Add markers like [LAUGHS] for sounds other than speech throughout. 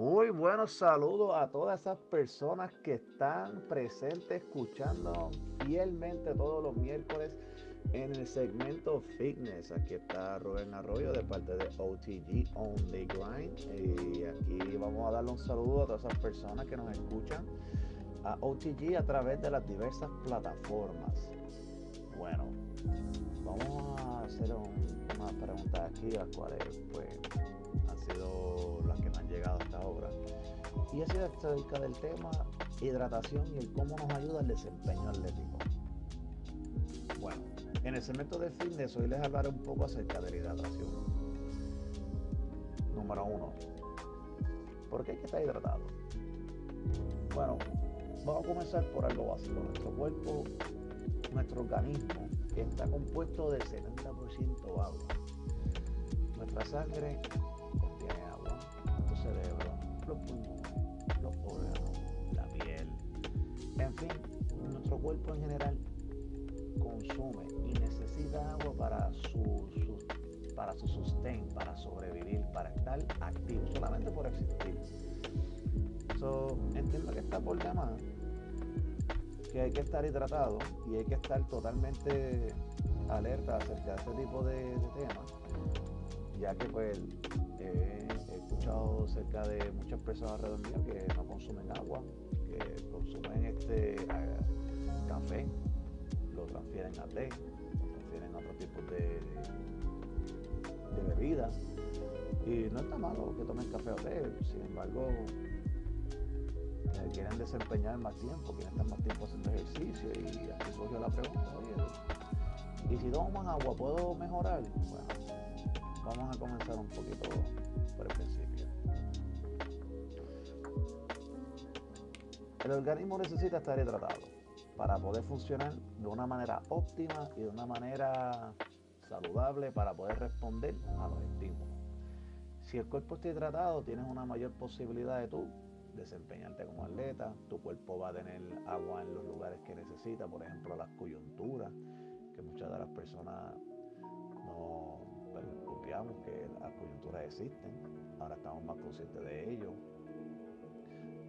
Muy buenos saludos a todas esas personas que están presentes escuchando fielmente todos los miércoles en el segmento Fitness. Aquí está Rubén Arroyo de parte de OTG On The Grind. Y aquí vamos a darle un saludo a todas esas personas que nos escuchan a OTG a través de las diversas plataformas. Bueno, vamos a hacer unas preguntas aquí, las cuales pues han sido Y ha sido acerca del tema hidratación y el cómo nos ayuda el desempeño atlético. Bueno, en el segmento de fitness hoy les hablaré un poco acerca de la hidratación. Número uno, ¿por qué hay que estar hidratado? Bueno, vamos a comenzar por algo básico. Nuestro cuerpo, nuestro organismo está compuesto del 70% agua. Nuestra sangre contiene agua, nuestro cerebro, los pulmones, la piel, en fin, nuestro cuerpo en general consume y necesita agua para su, para su sostén, para sobrevivir, para estar activo, solamente por existir. entiendo que está por demás que hay que estar hidratado y hay que estar totalmente alerta acerca de este tipo de, temas, ya que pues he escuchado cerca de muchas personas mío que no consumen agua, que consumen este café, lo transfieren a té, lo transfieren a otro tipo de, de bebidas. Y no está malo que tomen café o té, sin embargo, eh, quieren desempeñar más tiempo, quieren estar más tiempo haciendo ejercicio y aquí surgió la pregunta, oye, ¿y si toman agua puedo mejorar? Bueno, vamos a comenzar un poquito por el principio. El organismo necesita estar hidratado para poder funcionar de una manera óptima y de una manera saludable para poder responder a los estímulos. Si el cuerpo está hidratado, tienes una mayor posibilidad de tú desempeñarte como atleta, tu cuerpo va a tener agua en los lugares que necesita, por ejemplo las coyunturas, que muchas de las personas no copiamos que las coyunturas existen, ahora estamos más conscientes de ello.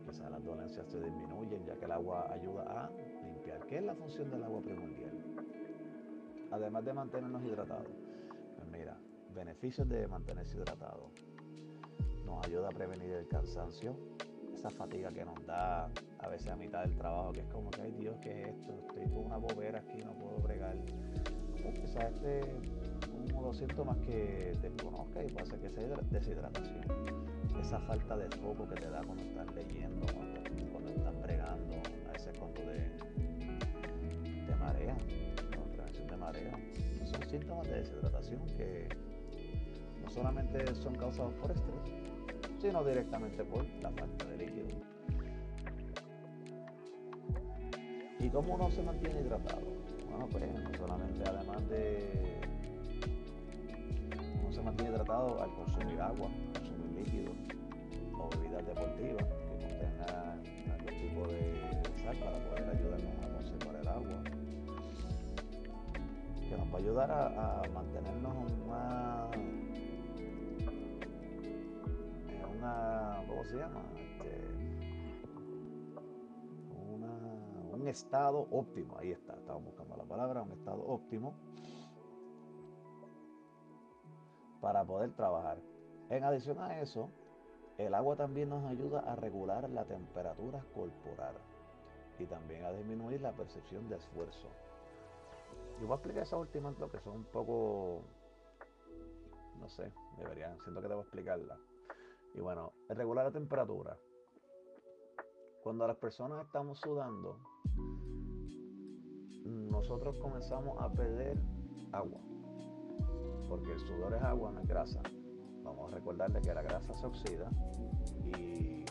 Quizás las dolencias se disminuyen ya que el agua ayuda a limpiar. ¿Qué es la función del agua primordial? Además de mantenernos hidratados. Pues mira, beneficios de mantenerse hidratado. Nos ayuda a prevenir el cansancio, esa fatiga que nos da a veces a mitad del trabajo, que es como que, ay Dios, ¿qué es esto? Estoy con una bobera aquí, no puedo bregar. Pues quizás este uno de los síntomas que desconozca y puede ser que sea deshidratación. Esa falta de foco que te da cuando estás leyendo, cuando, estás bregando, a veces cuando te, te marea, prevención de marea. son síntomas de deshidratación que no solamente son causados por estrés, sino directamente por la falta de líquido. ¿Y cómo uno se mantiene hidratado? Bueno, pues no solamente además de se mantiene hidratado al consumir agua, consumir líquido o bebidas deportivas que contengan algún tipo de sal para poder ayudarnos a conservar el agua que nos va a ayudar a, mantenernos más ¿cómo se llama? Este, un estado óptimo, ahí está, estamos buscando la palabra, un estado óptimo para poder trabajar. En adición a eso, el agua también nos ayuda a regular la temperatura corporal y también a disminuir la percepción de esfuerzo. Y voy a explicar esas últimas que son un poco, no sé, deberían, siento que debo explicarla. Y bueno, regular la temperatura. Cuando las personas estamos sudando, nosotros comenzamos a perder agua. Porque el sudor es agua, no es grasa. Vamos a recordarle que la grasa se oxida y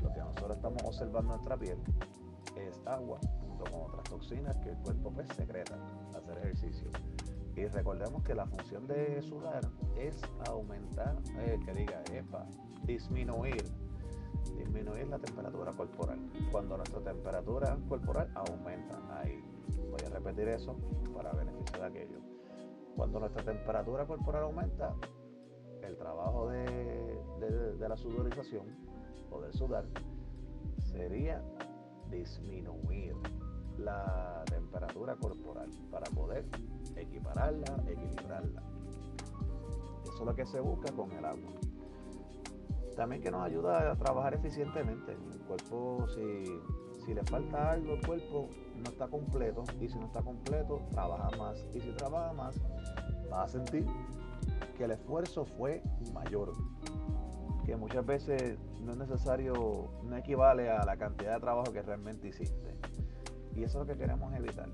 lo que nosotros estamos observando en nuestra piel es agua junto con otras toxinas que el cuerpo pues secreta al hacer ejercicio. Y recordemos que la función de sudar es aumentar, eh, que diga, epa, disminuir, disminuir la temperatura corporal. Cuando nuestra temperatura corporal aumenta, ahí voy a repetir eso para beneficio de aquello. Cuando nuestra temperatura corporal aumenta, el trabajo de, la sudorización o del sudar sería disminuir la temperatura corporal para poder equipararla, equilibrarla. Eso es lo que se busca con el agua. También que nos ayuda a trabajar eficientemente. El cuerpo, si, si le falta algo, el cuerpo no está completo. Y si no está completo, trabaja más. Y si trabaja más, va a sentir que el esfuerzo fue mayor. Que muchas veces no es necesario, no equivale a la cantidad de trabajo que realmente hiciste. Y eso es lo que queremos evitar.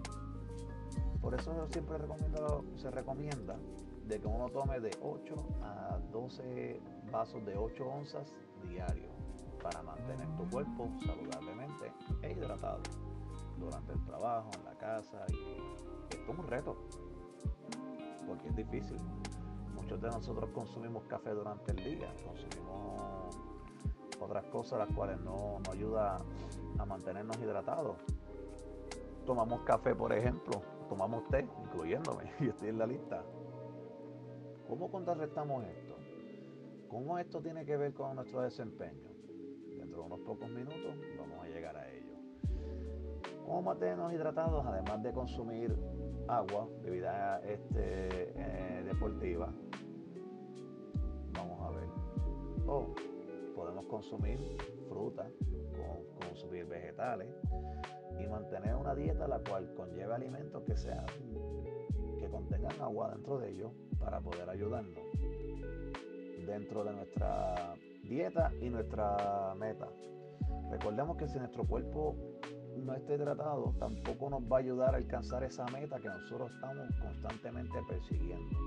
Por eso siempre se recomienda de que uno tome de 8 a 12 vasos de 8 onzas diarios para mantener tu cuerpo saludablemente e hidratado durante el trabajo, en la casa. Esto es un reto, porque es difícil. Muchos de nosotros consumimos café durante el día, consumimos otras cosas las cuales no nos ayuda a mantenernos hidratados. Tomamos café, por ejemplo, tomamos té, incluyéndome, [LAUGHS] y estoy en la lista. ¿Cómo contrarrestamos esto? ¿Cómo esto tiene que ver con nuestro desempeño? Dentro de unos pocos minutos vamos a llegar a ello. ¿Cómo mantenernos hidratados además de consumir agua, bebida este, eh, deportiva? Vamos a ver. O podemos consumir fruta, consumir vegetales y mantener una dieta la cual conlleve alimentos que sean que contengan agua dentro de ellos para poder ayudarnos dentro de nuestra dieta y nuestra meta. Recordemos que si nuestro cuerpo no está hidratado, tampoco nos va a ayudar a alcanzar esa meta que nosotros estamos constantemente persiguiendo.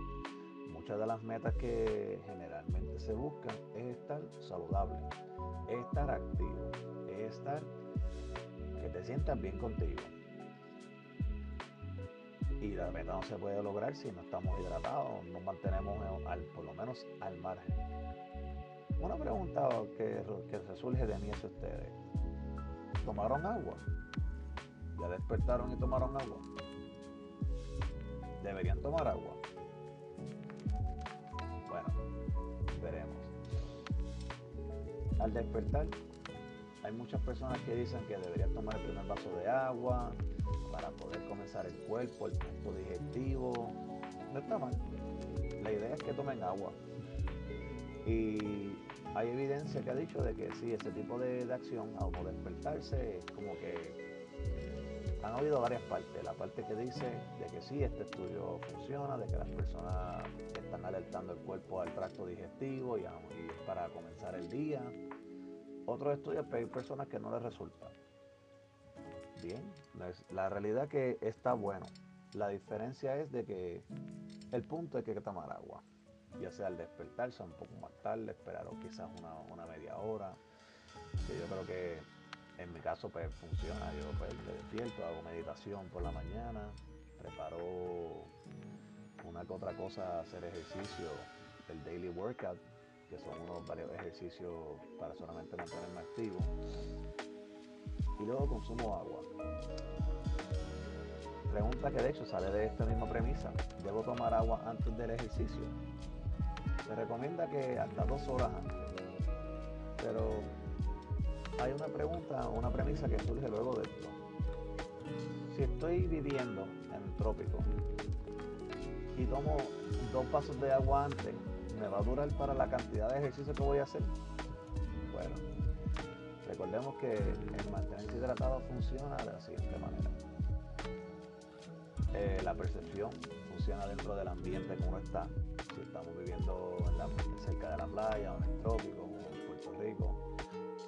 Muchas de las metas que generalmente se buscan es estar saludable, es estar activo, es estar que te sientas bien contigo. Y la meta no se puede lograr si no estamos hidratados, no mantenemos al, por lo menos al margen. Una pregunta que, que resurge de mí es ustedes. ¿Tomaron agua? ¿Ya despertaron y tomaron agua? ¿Deberían tomar agua? Bueno, veremos. Al despertar, hay muchas personas que dicen que deberían tomar el primer vaso de agua, para poder comenzar el cuerpo, el tracto digestivo. No está mal. La idea es que tomen agua. Y hay evidencia que ha dicho de que sí, ese tipo de, acción, al despertarse, es como que han oído varias partes. La parte que dice de que sí, este estudio funciona, de que las personas están alertando el cuerpo al tracto digestivo y, y para comenzar el día. Otros estudios, pero hay personas que no les resulta. Bien, la realidad que está bueno. La diferencia es de que el punto es que hay que tomar agua, ya sea al despertarse un poco más tarde, esperar o quizás una, media hora, que yo creo que en mi caso pues funciona, yo pues me despierto, hago meditación por la mañana, preparo una que otra cosa, hacer ejercicio, el daily workout, que son unos varios ejercicios para solamente mantenerme activo y luego consumo agua. Pregunta que de hecho sale de esta misma premisa. ¿Debo tomar agua antes del ejercicio? Se recomienda que hasta dos horas antes. Pero hay una pregunta, una premisa que surge luego de esto. Si estoy viviendo en el trópico y tomo dos vasos de agua antes, ¿me va a durar para la cantidad de ejercicio que voy a hacer? Bueno, Recordemos que el mantenerse hidratado funciona de la siguiente manera. Eh, la percepción dentro del ambiente como está. Si estamos viviendo cerca de la playa o en el trópico o en Puerto Rico,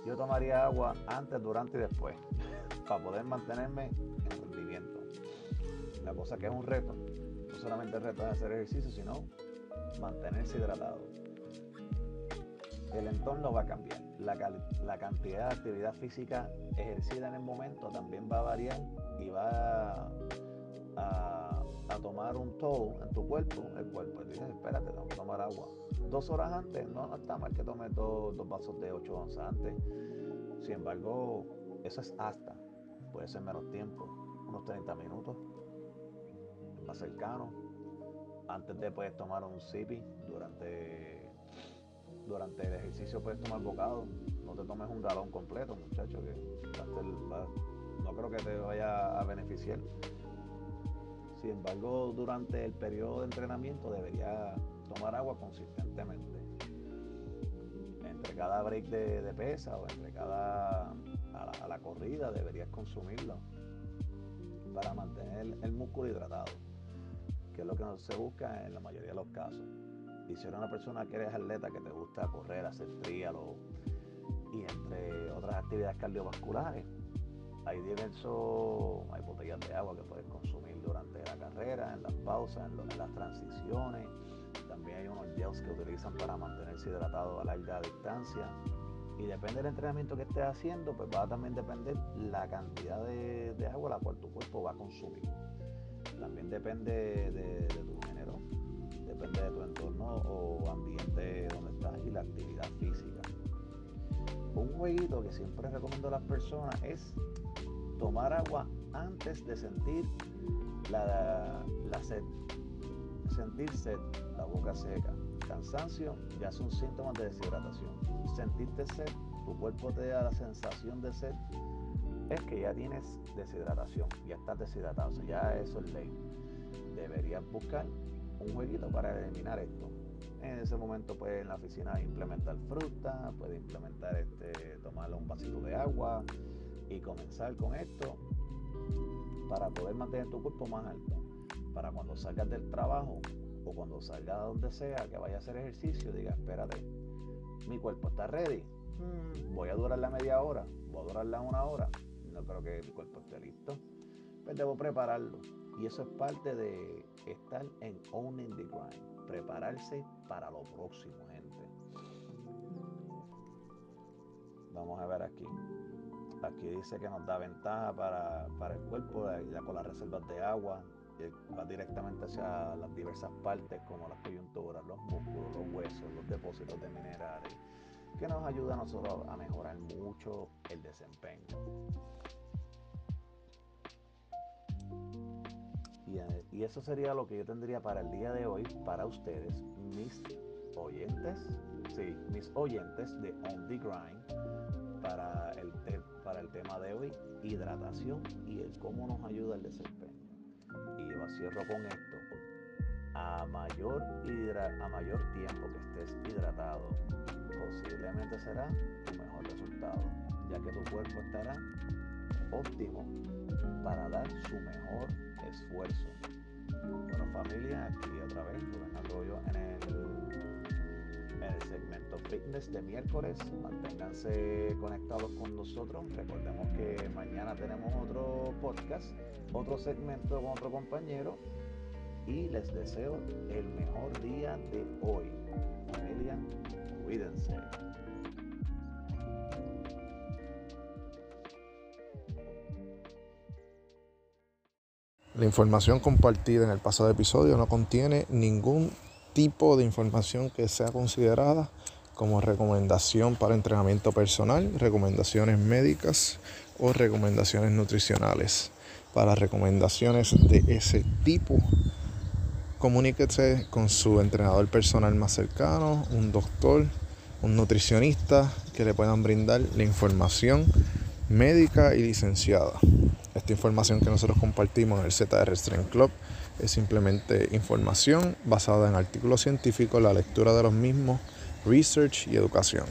yo tomaría agua antes, durante y después [LAUGHS] para poder mantenerme en rendimiento. La cosa que es un reto, no solamente el reto de hacer ejercicio, sino mantenerse hidratado. El entorno va a cambiar la, cantidad de actividad física ejercida en el momento también va a variar y va a, tomar un todo en tu cuerpo. El cuerpo dice, espérate, tengo que tomar agua. Dos horas antes, no, está mal que tomes dos, dos vasos de 8 onzas antes. Sin embargo, eso es hasta. Puede ser menos tiempo, unos 30 minutos, más cercano. Antes de puedes tomar un sipi durante durante el ejercicio puedes tomar bocado. No te tomes un galón completo, muchacho, que no creo que te vaya a beneficiar. Sin embargo, durante el periodo de entrenamiento debería tomar agua consistentemente. Entre cada break de, pesa o entre cada a la, corrida deberías consumirlo para mantener el músculo hidratado, que es lo que se busca en la mayoría de los casos. Y si eres una persona que eres atleta, que te gusta correr, hacer trialo y entre otras actividades cardiovasculares, hay diversos, hay botellas de agua que puedes consumir durante la carrera, en las pausas, en, las transiciones. También hay unos gels que utilizan para mantenerse hidratado a larga distancia. Y depende del entrenamiento que estés haciendo, pues va también depender la cantidad de, agua la cual tu cuerpo va a consumir. También depende de, tu género, depende de tu entorno o ambiente donde estás y la actividad física. Un jueguito que siempre recomiendo a las personas es tomar agua antes de sentir la, sed. Sentir sed, la boca seca, cansancio ya son síntomas de deshidratación. Sentirte sed, tu cuerpo te da la sensación de sed, es que ya tienes deshidratación, ya estás deshidratado, ya eso es ley. Deberías buscar un jueguito para eliminar esto. En ese momento puedes en la oficina implementar fruta, puedes implementar este, tomarle un vasito de agua, y comenzar con esto para poder mantener tu cuerpo más alto. Para cuando salgas del trabajo o cuando salgas a donde sea que vaya a hacer ejercicio, diga, espérate, mi cuerpo está ready. Mm, voy a durar la media hora, voy a durar la una hora. No creo que mi cuerpo esté listo. Pues debo prepararlo. Y eso es parte de estar en owning the grind. Prepararse para lo próximo, gente. Vamos a ver aquí. Aquí dice que nos da ventaja para, el cuerpo, ya con las reservas de agua, va directamente hacia las diversas partes como las coyunturas, los músculos, los huesos, los depósitos de minerales, que nos ayuda a nosotros a mejorar mucho el desempeño. Y, eh, y eso sería lo que yo tendría para el día de hoy, para ustedes, mis oyentes, sí, mis oyentes de On The Grind, para el para el tema de hoy, hidratación y el cómo nos ayuda el desempeño. Y yo cierro con esto. A mayor, a mayor tiempo que estés hidratado, posiblemente será tu mejor resultado, ya que tu cuerpo estará óptimo para dar su mejor esfuerzo. Bueno familia, aquí otra vez Rubén Arroyo en el el segmento fitness de miércoles. Manténganse conectados con nosotros. Recordemos que mañana tenemos otro podcast, otro segmento con otro compañero. Y les deseo el mejor día de hoy. Familia, cuídense. La información compartida en el pasado episodio no contiene ningún tipo de información que sea considerada como recomendación para entrenamiento personal, recomendaciones médicas o recomendaciones nutricionales. Para recomendaciones de ese tipo, comuníquese con su entrenador personal más cercano, un doctor, un nutricionista que le puedan brindar la información médica y licenciada. Esta información que nosotros compartimos en el ZR Strength Club es simplemente información basada en artículos científicos, la lectura de los mismos, research y educación.